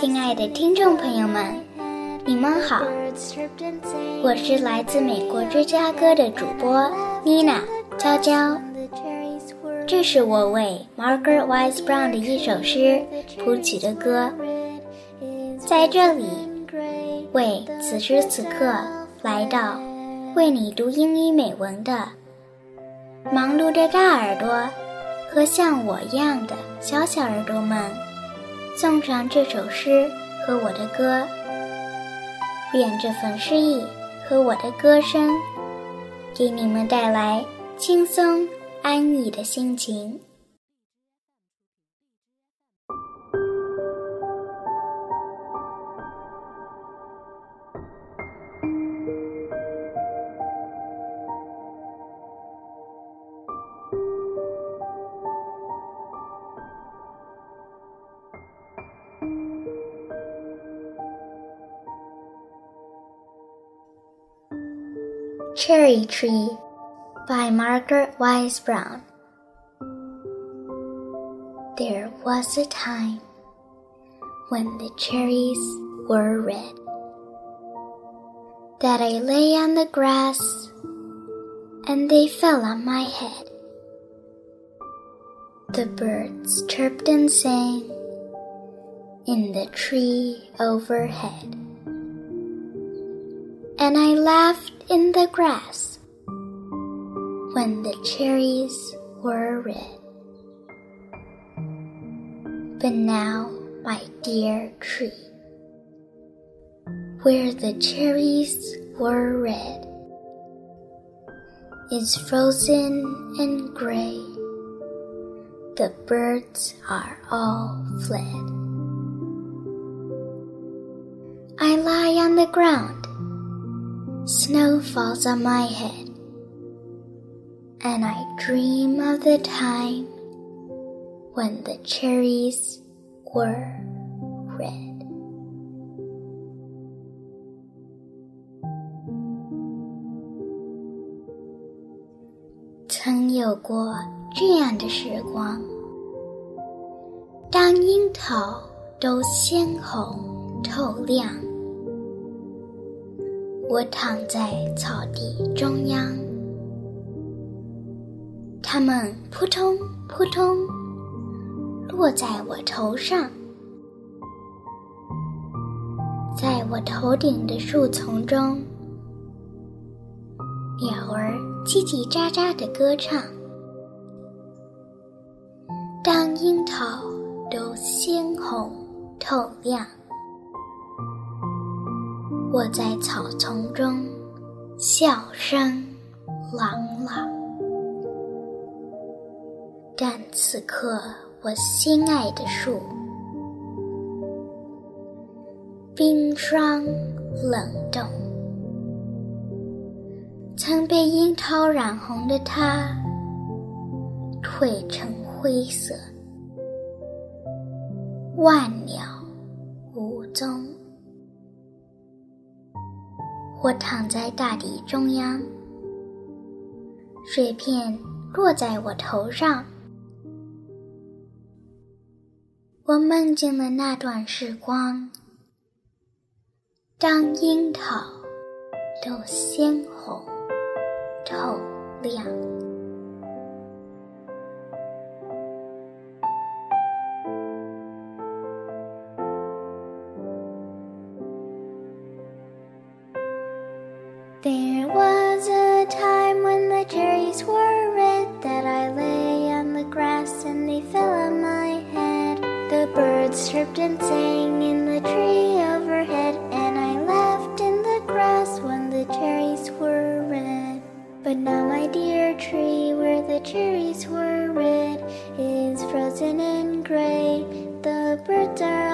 亲爱的听众朋友们，你们好，我是来自美国芝加哥的主播妮娜娇娇。这是我为 Margaret Wise Brown 的一首诗谱曲的歌，在这里为此时此刻来到为你读英语美文的忙碌的大耳朵和像我一样的小小耳朵们。送上这首诗和我的歌，愿这份诗意和我的歌声，给你们带来轻松安逸的心情。Cherry Tree by Margaret Wise Brown. There was a time when the cherries were red that I lay on the grass and they fell on my head. The birds chirped and sang in the tree overhead and I laughed in the grass when the cherries were red. But now, my dear tree, where the cherries were red, is frozen and gray. The birds are all fled. I lie on the ground Snow falls on my head, and I dream of the time when the cherries were red. 曾有过这样的时光，当樱桃都鲜红透亮。 我躺在草地中央，它们扑通扑通落在我头上，在我头顶的树丛中，鸟儿叽叽喳喳的歌唱。当樱桃都鲜红透亮。我在草丛中，笑声朗朗。但此刻，我心爱的树，冰霜冷冻，曾被樱桃染红的它，褪成灰色，万鸟无踪。我躺在大地中央，碎片落在我头上。我梦见了那段时光，当樱桃都鲜红透亮。There was a time when the cherries were red that I lay on the grass and they fell on my head. The birds chirped and sang in the tree overhead and I laughed in the grass when the cherries were red. But now my dear tree where the cherries were red is frozen and gray. The birds are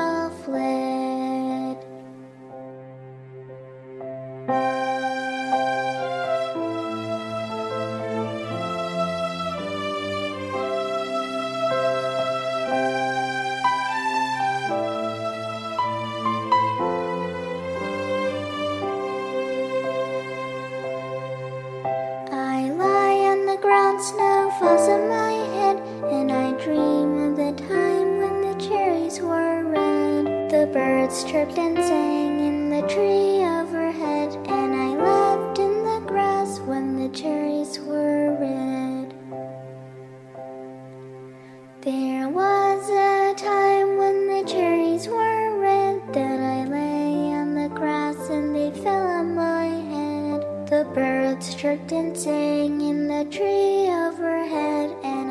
chirped and sang in the tree overhead, and I laughed in the grass when the cherries were red. There was a time when the cherries were red that I lay on the grass and they fell on my head. The birds chirped and sang in the tree overhead, and